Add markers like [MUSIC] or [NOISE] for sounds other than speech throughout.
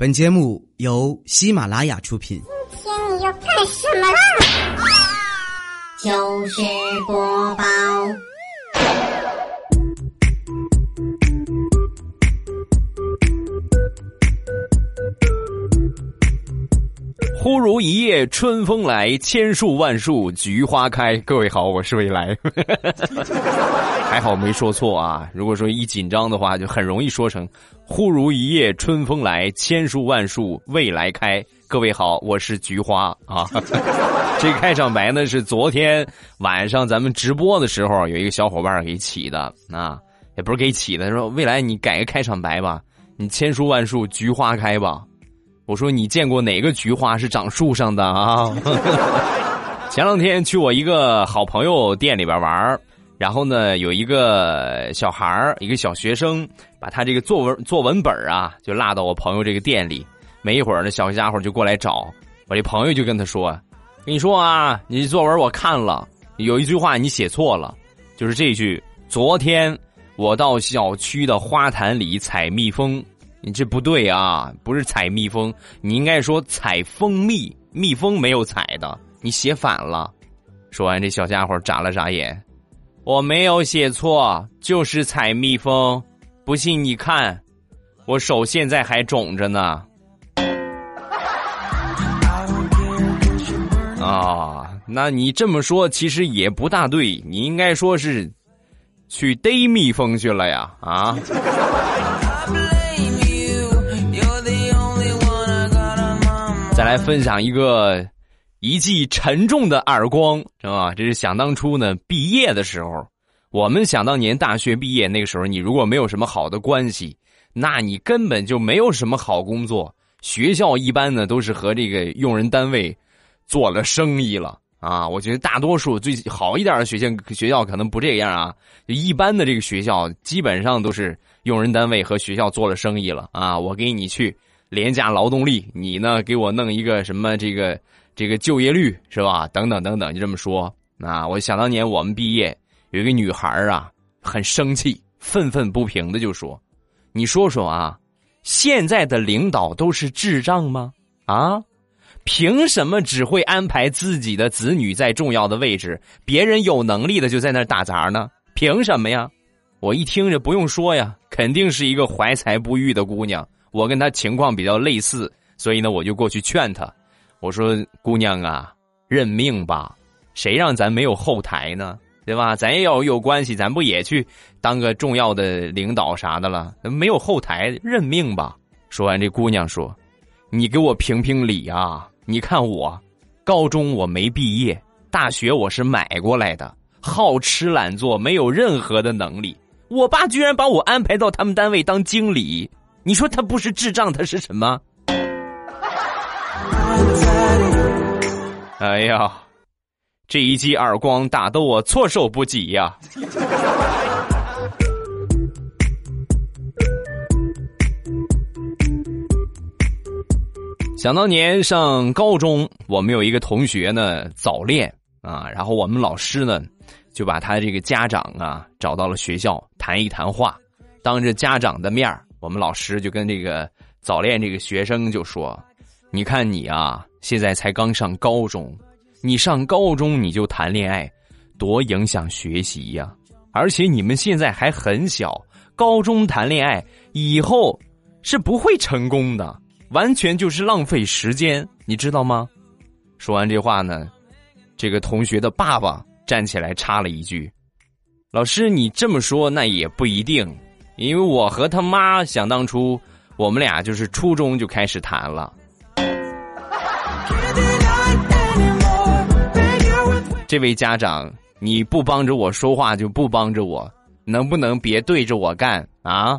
本节目由喜马拉雅出品。今天你要干什么啦？就是播报。忽如一夜春风来，千树万树菊花开。各位好，我是未来，[LAUGHS] 还好没说错啊。如果说一紧张的话，就很容易说成忽如一夜春风来，千树万树未来开。各位好，我是菊花啊。[LAUGHS] 这开场白呢是昨天晚上咱们直播的时候有一个小伙伴给起的啊，也不是给起的，说未来你改个开场白吧，你千树万树菊花开吧。我说你见过哪个菊花是长树上的啊？[LAUGHS] 前两天去我一个好朋友店里边玩然后呢有一个小孩一个小学生，把他这个作文作文本啊就落到我朋友这个店里。没一会儿，那小家伙就过来找我这朋友，就跟他说：“跟你说啊，你作文我看了，有一句话你写错了，就是这句：昨天我到小区的花坛里采蜜蜂。”你这不对啊，不是采蜜蜂，你应该说采蜂蜜，蜜蜂没有采的，你写反了。说完，这小家伙眨了。眨眼，我没有写错，就是采蜜蜂。不信你看，我手现在还肿着呢。啊，那你这么说其实也不大对，你应该说是去逮蜜蜂去了。呀，啊。再来分享一个一记沉重的耳光，是吧？这是想当初呢，毕业的时候，我们想当年大学毕业那个时候，你如果没有什么好的关系，那你根本就没有什么好工作。学校一般呢都是和这个用人单位做了生意了啊。我觉得大多数最好一点的学校学校可能不这样啊，就一般的这个学校基本上都是用人单位和学校做了生意了啊。我给你去。廉价劳动力，你呢？给我弄一个什么这个这个就业率是吧？等等等等，就这么说啊！我想当年我们毕业，有一个女孩啊，很生气，愤愤不平的就说：“你说说啊，现在的领导都是智障吗？啊，凭什么只会安排自己的子女在重要的位置，别人有能力的就在那打杂呢？凭什么呀？”我一听这不用说呀，肯定是一个怀才不遇的姑娘。我跟他情况比较类似，所以呢，我就过去劝他。我说：“姑娘啊，认命吧，谁让咱没有后台呢？对吧？咱要有关系，咱不也去当个重要的领导啥的了？没有后台，认命吧。”说完，这姑娘说：“你给我评评理啊！你看我，高中我没毕业，大学我是买过来的，好吃懒做，没有任何的能力。我爸居然把我安排到他们单位当经理。”你说他不是智障，他是什么？[LAUGHS] 哎呀，这一记耳光打得我措手不及呀！[LAUGHS] 想当年上高中，我们有一个同学呢早恋啊，然后我们老师呢就把他这个家长啊找到了学校谈一谈话，当着家长的面儿。我们老师就跟这个早恋这个学生就说：“你看你啊，现在才刚上高中，你上高中你就谈恋爱，多影响学习呀！而且你们现在还很小，高中谈恋爱以后是不会成功的，完全就是浪费时间，你知道吗？”说完这话呢，这个同学的爸爸站起来插了一句：“老师，你这么说那也不一定。”因为我和他妈想当初，我们俩就是初中就开始谈了。这位家长，你不帮着我说话就不帮着我，能不能别对着我干啊？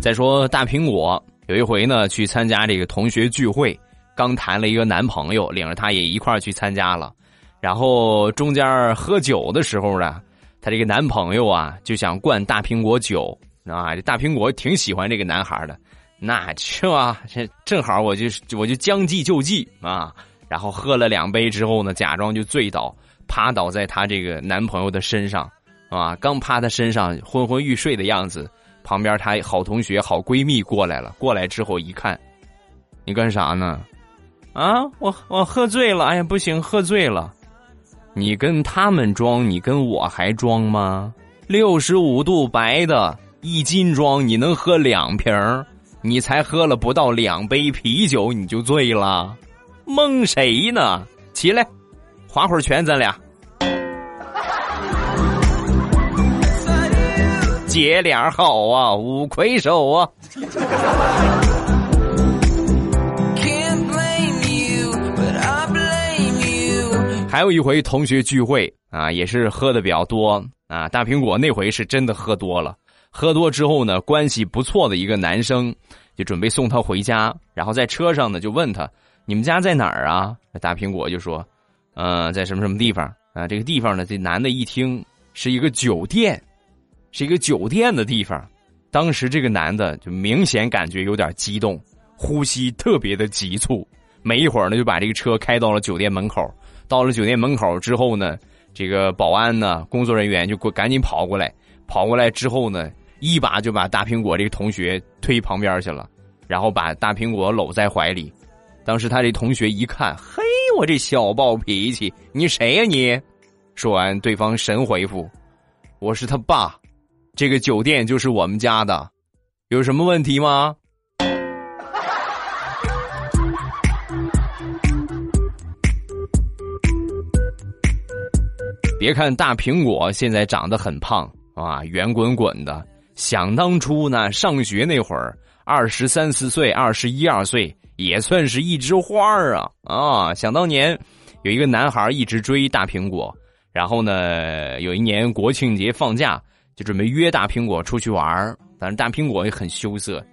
再说大苹果，有一回呢去参加这个同学聚会。刚谈了一个男朋友，领着他也一块儿去参加了，然后中间喝酒的时候呢，她这个男朋友啊就想灌大苹果酒啊，这大苹果挺喜欢这个男孩的，那是吧？这正好我就我就将计就计啊，然后喝了两杯之后呢，假装就醉倒，趴倒在她这个男朋友的身上，啊，刚趴他身上昏昏欲睡的样子，旁边她好同学、好闺蜜过来了，过来之后一看，你干啥呢？啊，我我喝醉了，哎呀，不行，喝醉了。你跟他们装，你跟我还装吗？六十五度白的一斤装，你能喝两瓶你才喝了不到两杯啤酒，你就醉了，蒙谁呢？起来，划会儿拳，咱俩姐俩好啊，五魁首啊。还有一回同学聚会啊，也是喝的比较多啊。大苹果那回是真的喝多了，喝多之后呢，关系不错的一个男生就准备送她回家，然后在车上呢就问他：“你们家在哪儿啊？”大苹果就说：“嗯，在什么什么地方啊？”这个地方呢，这男的一听是一个酒店，是一个酒店的地方。当时这个男的就明显感觉有点激动，呼吸特别的急促，没一会儿呢就把这个车开到了酒店门口。到了酒店门口之后呢，这个保安呢，工作人员就过赶紧跑过来，跑过来之后呢，一把就把大苹果这个同学推旁边去了，然后把大苹果搂在怀里。当时他这同学一看，嘿，我这小暴脾气，你谁呀你？说完，对方神回复：“我是他爸，这个酒店就是我们家的，有什么问题吗？”别看大苹果现在长得很胖啊，圆滚滚的。想当初呢，上学那会儿，二十三四岁，二十一二岁，也算是一枝花儿啊啊！想当年，有一个男孩一直追大苹果，然后呢，有一年国庆节放假，就准备约大苹果出去玩儿。但是大苹果也很羞涩，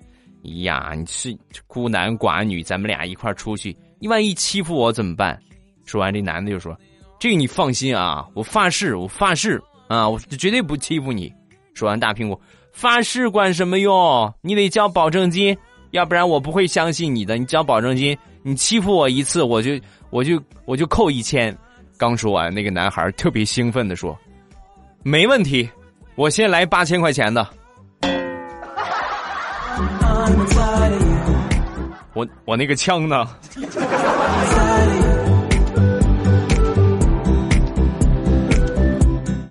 呀，你是孤男寡女，咱们俩一块出去，你万一欺负我怎么办？说完，这男的就说。这个你放心啊，我发誓，我发誓啊，我绝对不欺负你。说完，大苹果发誓管什么用？你得交保证金，要不然我不会相信你的。你交保证金，你欺负我一次，我就我就我就扣一千。刚说完，那个男孩特别兴奋的说：“没问题，我先来八千块钱的。”我我那个枪呢？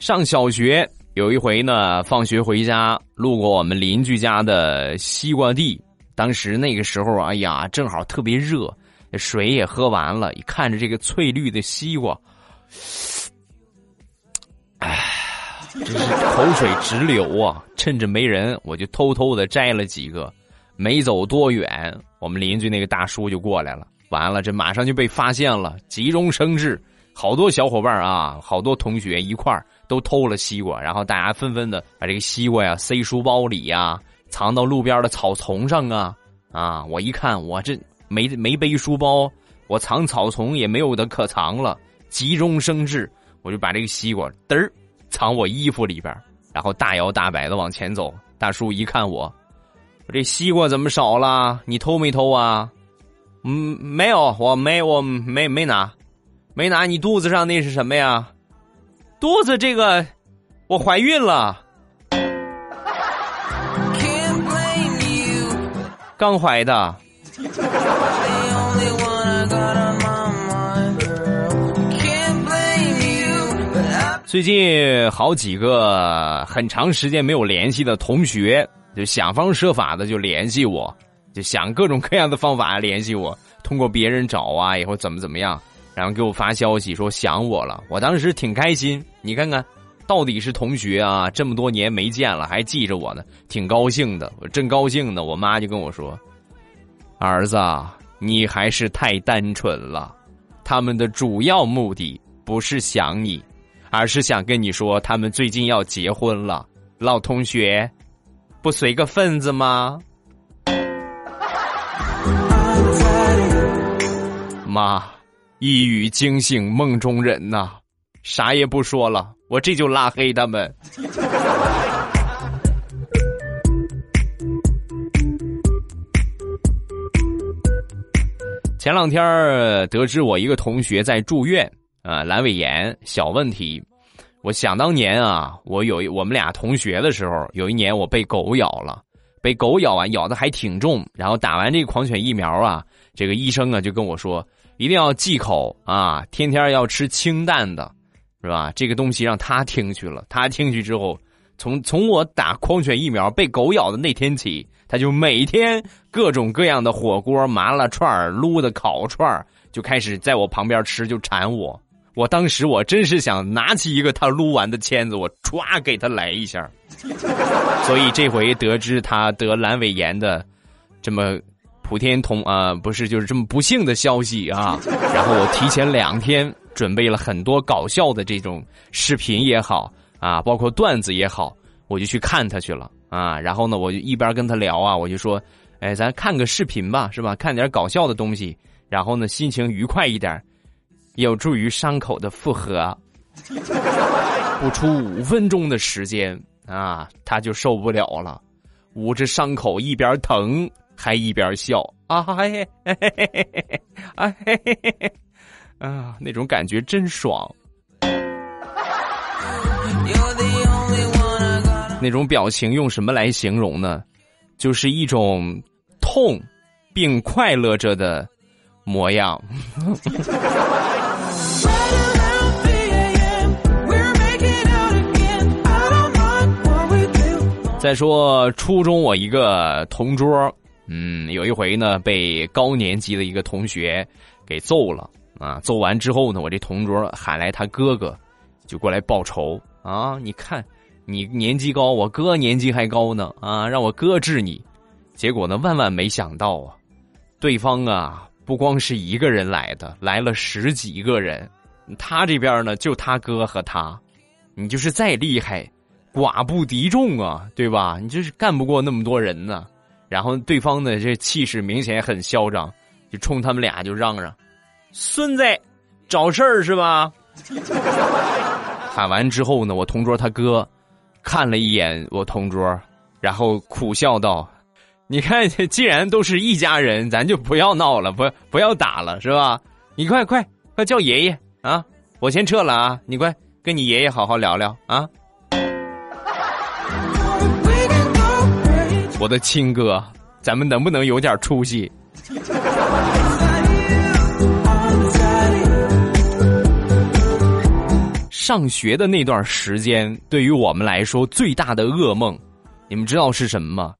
上小学有一回呢，放学回家路过我们邻居家的西瓜地，当时那个时候，哎呀，正好特别热，水也喝完了，一看着这个翠绿的西瓜，哎，真是口水直流啊！趁着没人，我就偷偷的摘了几个，没走多远，我们邻居那个大叔就过来了，完了，这马上就被发现了，急中生智，好多小伙伴啊，好多同学一块儿。都偷了西瓜，然后大家纷纷的把这个西瓜呀塞书包里呀，藏到路边的草丛上啊啊！我一看，我这没没背书包，我藏草丛也没有的可藏了。急中生智，我就把这个西瓜嘚儿藏我衣服里边，然后大摇大摆的往前走。大叔一看我，我这西瓜怎么少了？你偷没偷啊？嗯，没有，我没，我没没拿，没拿。你肚子上那是什么呀？肚子这个，我怀孕了，刚怀的。最近好几个很长时间没有联系的同学，就想方设法的就联系我，就想各种各样的方法联系我，通过别人找啊，以后怎么怎么样。然后给我发消息说想我了，我当时挺开心。你看看，到底是同学啊，这么多年没见了还记着我呢，挺高兴的。我正高兴呢，我妈就跟我说：“儿子，你还是太单纯了。他们的主要目的不是想你，而是想跟你说他们最近要结婚了。老同学，不随个份子吗？” [LAUGHS] 妈。一语惊醒梦中人呐，啥也不说了，我这就拉黑他们。[LAUGHS] 前两天得知我一个同学在住院，啊，阑尾炎小问题。我想当年啊，我有我们俩同学的时候，有一年我被狗咬了，被狗咬完，咬的还挺重。然后打完这个狂犬疫苗啊，这个医生啊就跟我说，一定要忌口啊，天天要吃清淡的，是吧？这个东西让他听去了，他听去之后，从从我打狂犬疫苗被狗咬的那天起，他就每天各种各样的火锅、麻辣串、撸的烤串就开始在我旁边吃，就馋我。我当时我真是想拿起一个他撸完的签子，我唰给他来一下。[LAUGHS] 所以这回得知他得阑尾炎的这么普天同啊不是就是这么不幸的消息啊，[LAUGHS] 然后我提前两天准备了很多搞笑的这种视频也好啊，包括段子也好，我就去看他去了啊。然后呢，我就一边跟他聊啊，我就说，哎，咱看个视频吧，是吧？看点搞笑的东西，然后呢，心情愉快一点。有助于伤口的复合。[LAUGHS] 不出五分钟的时间啊，他就受不了了，捂着伤口一边疼还一边笑啊嘿嘿嘿嘿嘿啊嘿嘿嘿嘿啊，那种感觉真爽。那种表情用什么来形容呢？就是一种痛并快乐着的模样。再说初中，我一个同桌，嗯，有一回呢，被高年级的一个同学给揍了啊！揍完之后呢，我这同桌喊来他哥哥，就过来报仇啊！你看，你年级高，我哥年级还高呢啊！让我哥治你，结果呢，万万没想到啊，对方啊，不光是一个人来的，来了十几个人，他这边呢，就他哥和他，你就是再厉害。寡不敌众啊，对吧？你就是干不过那么多人呢。然后对方的这气势明显很嚣张，就冲他们俩就嚷嚷：“孙子，找事儿是吧？”喊完之后呢，我同桌他哥看了一眼我同桌，然后苦笑道：“你看，既然都是一家人，咱就不要闹了，不不要打了，是吧？你快快快叫爷爷啊！我先撤了啊，你快跟你爷爷好好聊聊啊。”我的亲哥，咱们能不能有点出息？上学的那段时间，对于我们来说最大的噩梦，你们知道是什么吗？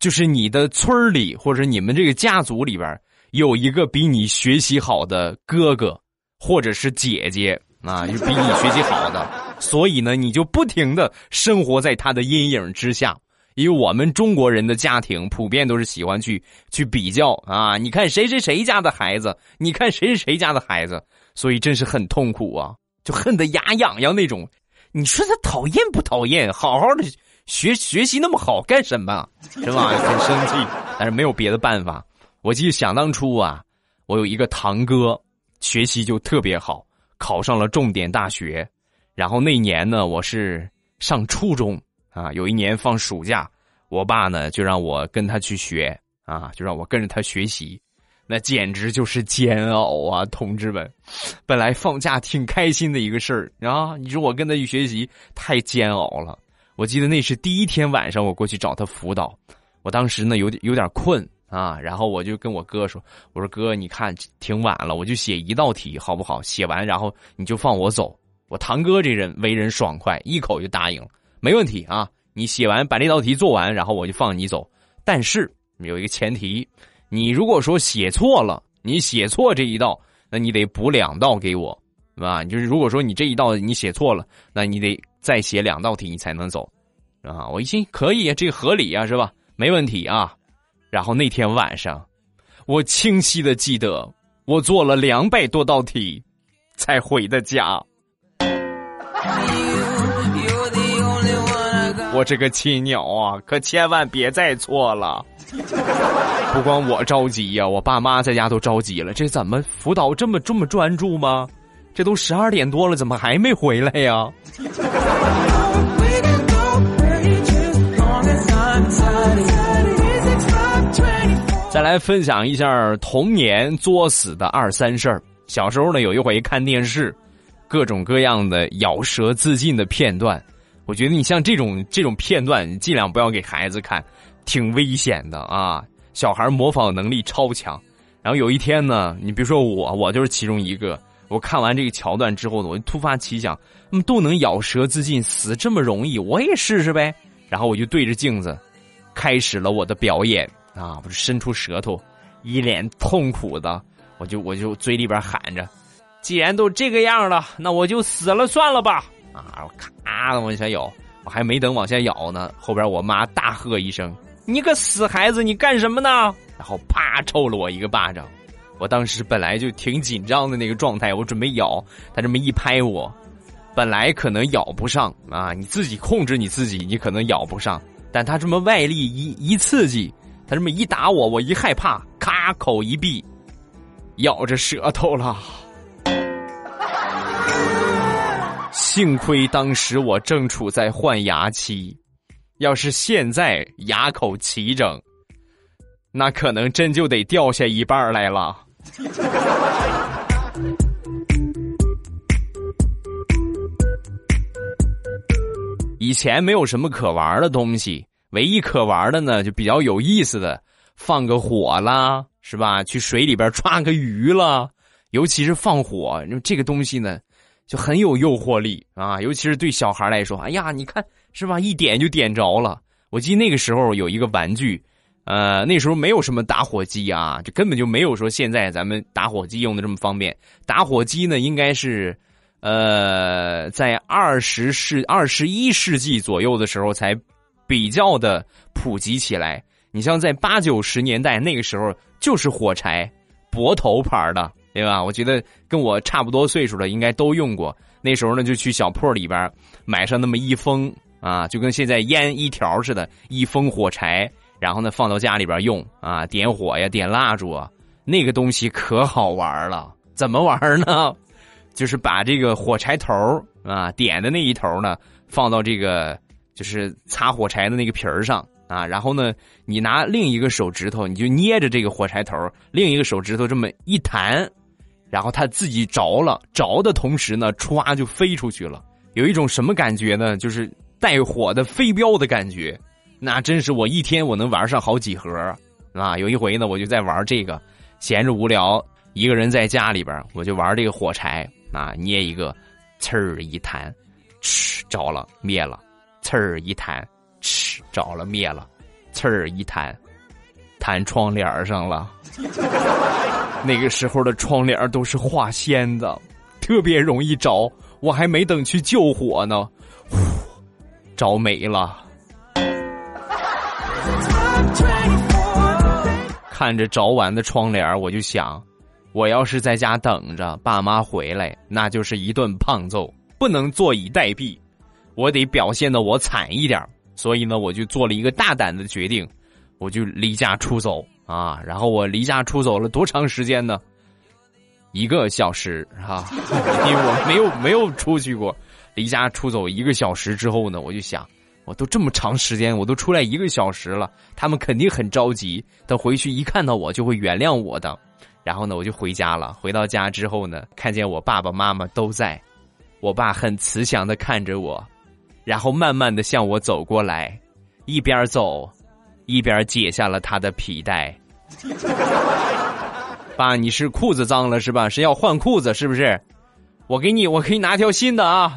就是你的村里或者你们这个家族里边有一个比你学习好的哥哥或者是姐姐啊，就比你学习好的，所以呢，你就不停的生活在他的阴影之下。因为我们中国人的家庭普遍都是喜欢去去比较啊，你看谁谁谁家的孩子，你看谁谁谁家的孩子，所以真是很痛苦啊，就恨得牙痒痒那种。你说他讨厌不讨厌？好好的学学习那么好干什么？是吧？很生气，但是没有别的办法。我记得想当初啊，我有一个堂哥，学习就特别好，考上了重点大学。然后那年呢，我是上初中。啊，有一年放暑假，我爸呢就让我跟他去学啊，就让我跟着他学习，那简直就是煎熬啊，同志们！本来放假挺开心的一个事儿啊，你说我跟他去学习太煎熬了。我记得那是第一天晚上，我过去找他辅导，我当时呢有点有点困啊，然后我就跟我哥说：“我说哥，你看挺晚了，我就写一道题好不好？写完然后你就放我走。”我堂哥这人为人爽快，一口就答应了。没问题啊！你写完把这道题做完，然后我就放你走。但是有一个前提，你如果说写错了，你写错这一道，那你得补两道给我，是吧？就是如果说你这一道你写错了，那你得再写两道题，你才能走，啊！我一听可以，这合理啊，是吧？没问题啊。然后那天晚上，我清晰的记得，我做了两百多道题，才回的家。我这个亲鸟啊，可千万别再错了！[LAUGHS] 不光我着急呀，我爸妈在家都着急了。这怎么辅导这么这么专注吗？这都十二点多了，怎么还没回来呀？再来分享一下童年作死的二三事儿。小时候呢，有一回看电视，各种各样的咬舌自尽的片段。我觉得你像这种这种片段，尽量不要给孩子看，挺危险的啊！小孩模仿能力超强。然后有一天呢，你比如说我，我就是其中一个。我看完这个桥段之后呢，我就突发奇想，那么都能咬舌自尽，死这么容易，我也试试呗。然后我就对着镜子，开始了我的表演啊！我就伸出舌头，一脸痛苦的，我就我就嘴里边喊着：“既然都这个样了，那我就死了算了吧！”啊，我咔的往下咬，我还没等往下咬呢，后边我妈大喝一声：“你个死孩子，你干什么呢？”然后啪抽了我一个巴掌。我当时本来就挺紧张的那个状态，我准备咬，他这么一拍我，本来可能咬不上啊，你自己控制你自己，你可能咬不上，但他这么外力一一刺激，他这么一打我，我一害怕，咔口一闭，咬着舌头了。幸亏当时我正处在换牙期，要是现在牙口齐整，那可能真就得掉下一半来了。[LAUGHS] 以前没有什么可玩的东西，唯一可玩的呢，就比较有意思的，放个火啦，是吧？去水里边抓个鱼啦，尤其是放火，这个东西呢，就很有诱惑力啊！尤其是对小孩来说，哎呀，你看是吧？一点就点着了。我记得那个时候有一个玩具。呃，那时候没有什么打火机啊，就根本就没有说现在咱们打火机用的这么方便。打火机呢，应该是，呃，在二十世二十一世纪左右的时候才比较的普及起来。你像在八九十年代那个时候，就是火柴，博头牌的，对吧？我觉得跟我差不多岁数的应该都用过。那时候呢，就去小铺里边买上那么一封啊，就跟现在烟一条似的，一封火柴。然后呢，放到家里边用啊，点火呀，点蜡烛啊，那个东西可好玩了。怎么玩呢？就是把这个火柴头啊，点的那一头呢，放到这个就是擦火柴的那个皮儿上啊。然后呢，你拿另一个手指头，你就捏着这个火柴头，另一个手指头这么一弹，然后它自己着了，着的同时呢，歘就飞出去了。有一种什么感觉呢？就是带火的飞镖的感觉。那真是我一天我能玩上好几盒啊！有一回呢，我就在玩这个，闲着无聊，一个人在家里边，我就玩这个火柴啊，捏一个，呲儿一弹，哧着了灭了，呲儿一弹，哧着了灭了，呲儿一弹，弹窗帘上了。那个时候的窗帘都是化纤的，特别容易着。我还没等去救火呢，呼，着没了。看着着完的窗帘，我就想，我要是在家等着爸妈回来，那就是一顿胖揍，不能坐以待毙，我得表现的我惨一点。所以呢，我就做了一个大胆的决定，我就离家出走啊。然后我离家出走了多长时间呢？一个小时哈，因为我没有没有出去过。离家出走一个小时之后呢，我就想。我都这么长时间，我都出来一个小时了，他们肯定很着急。等回去一看到我，就会原谅我的。然后呢，我就回家了。回到家之后呢，看见我爸爸妈妈都在，我爸很慈祥的看着我，然后慢慢的向我走过来，一边走，一边解下了他的皮带。[LAUGHS] 爸，你是裤子脏了是吧？是要换裤子是不是？我给你，我可以拿条新的啊。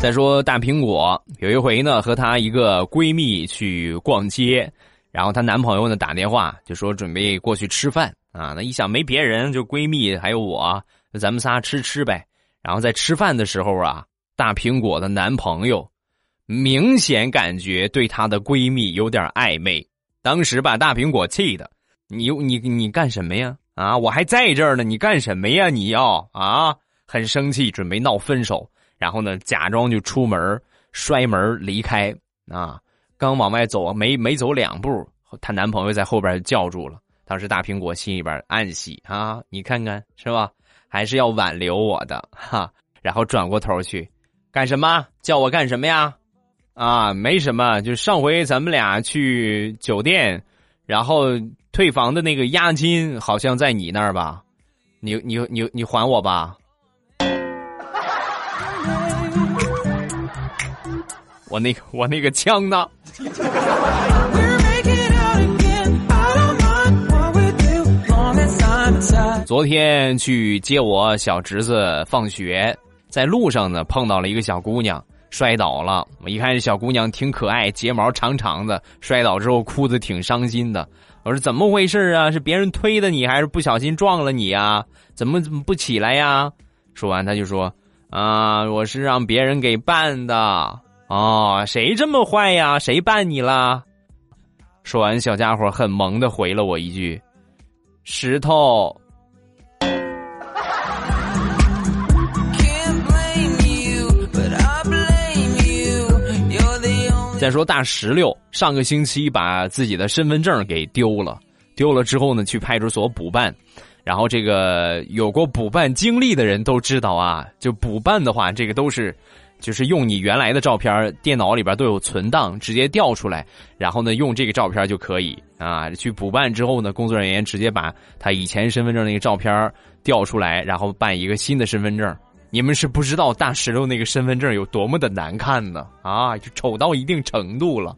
再说大苹果有一回呢，和她一个闺蜜去逛街，然后她男朋友呢打电话就说准备过去吃饭啊。那一想没别人，就闺蜜还有我，那咱们仨吃吃呗。然后在吃饭的时候啊，大苹果的男朋友明显感觉对她的闺蜜有点暧昧，当时把大苹果气的，你你你干什么呀？啊，我还在这儿呢，你干什么呀？你要啊，很生气，准备闹分手。然后呢，假装就出门，摔门离开啊！刚往外走，没没走两步，她男朋友在后边叫住了。当时大苹果心里边暗喜啊，你看看是吧？还是要挽留我的哈。然后转过头去，干什么？叫我干什么呀？啊，没什么，就上回咱们俩去酒店，然后退房的那个押金好像在你那儿吧？你你你你还我吧。我那个我那个枪呢？昨天去接我小侄子放学，在路上呢碰到了一个小姑娘摔倒了。我一看这小姑娘挺可爱，睫毛长长的，摔倒之后哭的挺伤心的。我说怎么回事啊？是别人推的你，还是不小心撞了你呀？怎么怎么不起来呀？说完他就说啊，我是让别人给绊的。哦，谁这么坏呀？谁绊你了？说完，小家伙很萌的回了我一句：“石头。”再说大石榴，上个星期把自己的身份证给丢了，丢了之后呢，去派出所补办。然后这个有过补办经历的人都知道啊，就补办的话，这个都是。就是用你原来的照片，电脑里边都有存档，直接调出来，然后呢用这个照片就可以啊。去补办之后呢，工作人员直接把他以前身份证那个照片调出来，然后办一个新的身份证。你们是不知道大石榴那个身份证有多么的难看呢啊，就丑到一定程度了。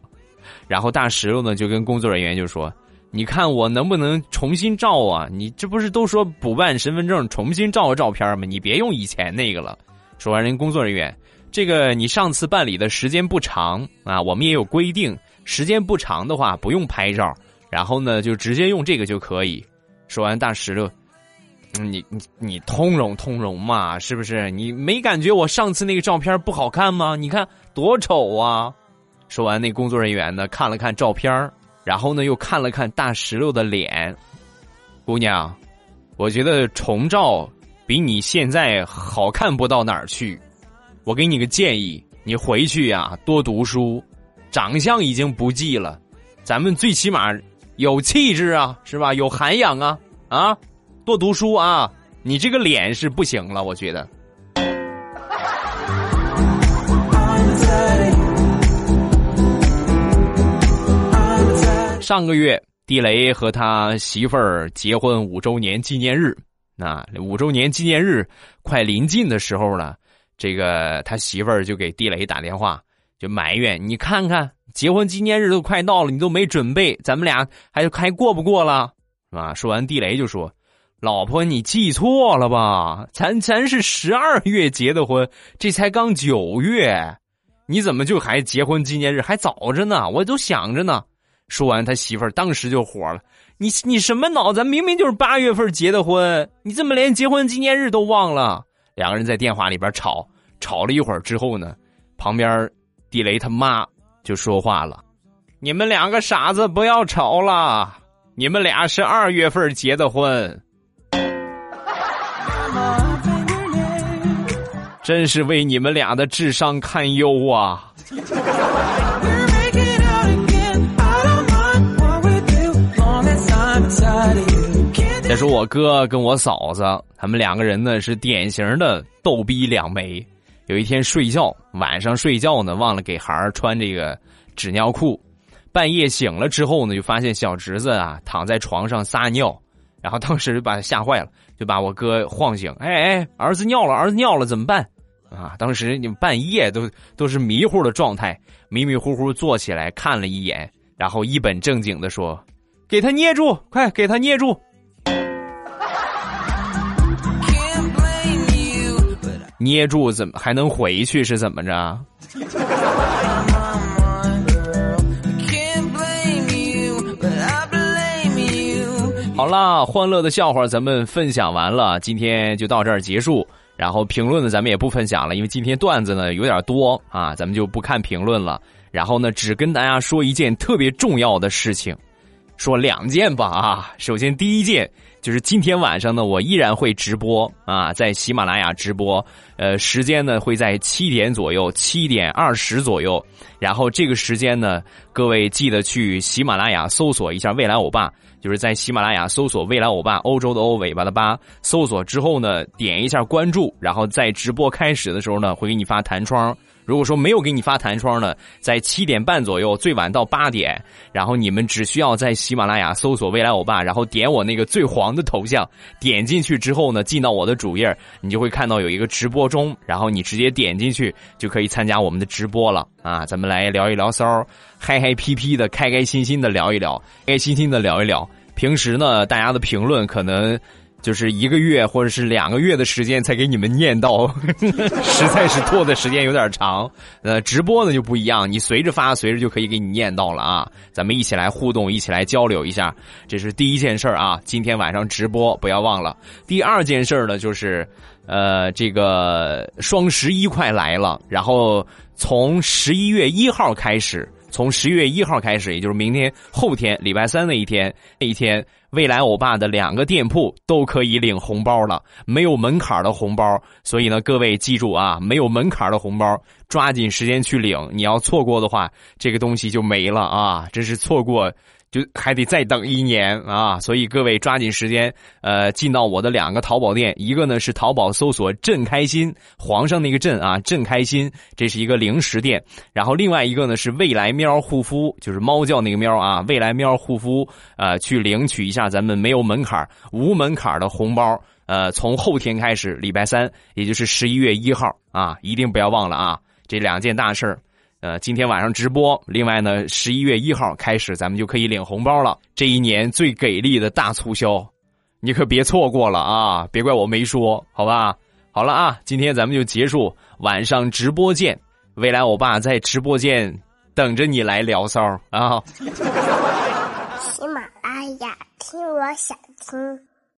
然后大石榴呢就跟工作人员就说：“你看我能不能重新照啊？你这不是都说补办身份证重新照个照片吗？你别用以前那个了。”说完，人工作人员。这个你上次办理的时间不长啊，我们也有规定，时间不长的话不用拍照，然后呢就直接用这个就可以。说完，大石榴，你你你通融通融嘛，是不是？你没感觉我上次那个照片不好看吗？你看多丑啊！说完，那工作人员呢看了看照片，然后呢又看了看大石榴的脸，姑娘，我觉得重照比你现在好看不到哪儿去。我给你个建议，你回去呀多读书，长相已经不济了，咱们最起码有气质啊，是吧？有涵养啊啊！多读书啊！你这个脸是不行了，我觉得。上个月，地雷和他媳妇儿结婚五周年纪念日，那五周年纪念日快临近的时候了。这个他媳妇儿就给地雷打电话，就埋怨你看看，结婚纪念日都快到了，你都没准备，咱们俩还还过不过了，啊？说完，地雷就说：“老婆，你记错了吧？咱咱是十二月结的婚，这才刚九月，你怎么就还结婚纪念日还早着呢？我都想着呢。”说完，他媳妇儿当时就火了：“你你什么脑子？明明就是八月份结的婚，你怎么连结婚纪念日都忘了？”两个人在电话里边吵。吵了一会儿之后呢，旁边地雷他妈就说话了：“你们两个傻子，不要吵了！你们俩是二月份结的婚，真是为你们俩的智商堪忧啊！”再说我哥跟我嫂子，他们两个人呢是典型的逗逼两枚。有一天睡觉，晚上睡觉呢，忘了给孩儿穿这个纸尿裤。半夜醒了之后呢，就发现小侄子啊躺在床上撒尿，然后当时就把他吓坏了，就把我哥晃醒。哎哎，儿子尿了，儿子尿了，怎么办？啊！当时你们半夜都都是迷糊的状态，迷迷糊糊坐起来看了一眼，然后一本正经的说：“给他捏住，快给他捏住。”捏住怎么还能回去？是怎么着？好了，欢乐的笑话咱们分享完了，今天就到这儿结束。然后评论呢，咱们也不分享了，因为今天段子呢有点多啊，咱们就不看评论了。然后呢，只跟大家说一件特别重要的事情，说两件吧啊。首先第一件。就是今天晚上呢，我依然会直播啊，在喜马拉雅直播，呃，时间呢会在七点左右，七点二十左右。然后这个时间呢，各位记得去喜马拉雅搜索一下“未来欧巴”，就是在喜马拉雅搜索“未来欧巴”，欧洲的欧，尾巴的巴。搜索之后呢，点一下关注，然后在直播开始的时候呢，会给你发弹窗。如果说没有给你发弹窗呢，在七点半左右，最晚到八点，然后你们只需要在喜马拉雅搜索“未来欧巴”，然后点我那个最黄的头像，点进去之后呢，进到我的主页，你就会看到有一个直播中，然后你直接点进去就可以参加我们的直播了啊！咱们来聊一聊骚，嗨嗨皮皮的，开开心心的聊一聊，开开心心的聊一聊。平时呢，大家的评论可能。就是一个月或者是两个月的时间才给你们念到，[LAUGHS] 实在是拖的时间有点长。呃，直播呢就不一样，你随着发，随着就可以给你念到了啊。咱们一起来互动，一起来交流一下，这是第一件事啊。今天晚上直播不要忘了。第二件事呢，就是呃，这个双十一快来了，然后从十一月一号开始，从十一月一号开始，也就是明天、后天、礼拜三那一天，那一天。未来欧巴的两个店铺都可以领红包了，没有门槛的红包，所以呢，各位记住啊，没有门槛的红包，抓紧时间去领。你要错过的话，这个东西就没了啊！真是错过。就还得再等一年啊！所以各位抓紧时间，呃，进到我的两个淘宝店，一个呢是淘宝搜索“朕开心”，皇上那个“朕”啊，“朕开心”，这是一个零食店。然后另外一个呢是未来喵护肤，就是猫叫那个喵啊，未来喵护肤，呃，去领取一下咱们没有门槛、无门槛的红包。呃，从后天开始，礼拜三，也就是十一月一号啊，一定不要忘了啊！这两件大事儿。呃，今天晚上直播。另外呢，十一月一号开始，咱们就可以领红包了。这一年最给力的大促销，你可别错过了啊！别怪我没说，好吧？好了啊，今天咱们就结束，晚上直播见。未来我爸在直播间等着你来聊骚啊！[LAUGHS] 喜马拉雅，听我想听。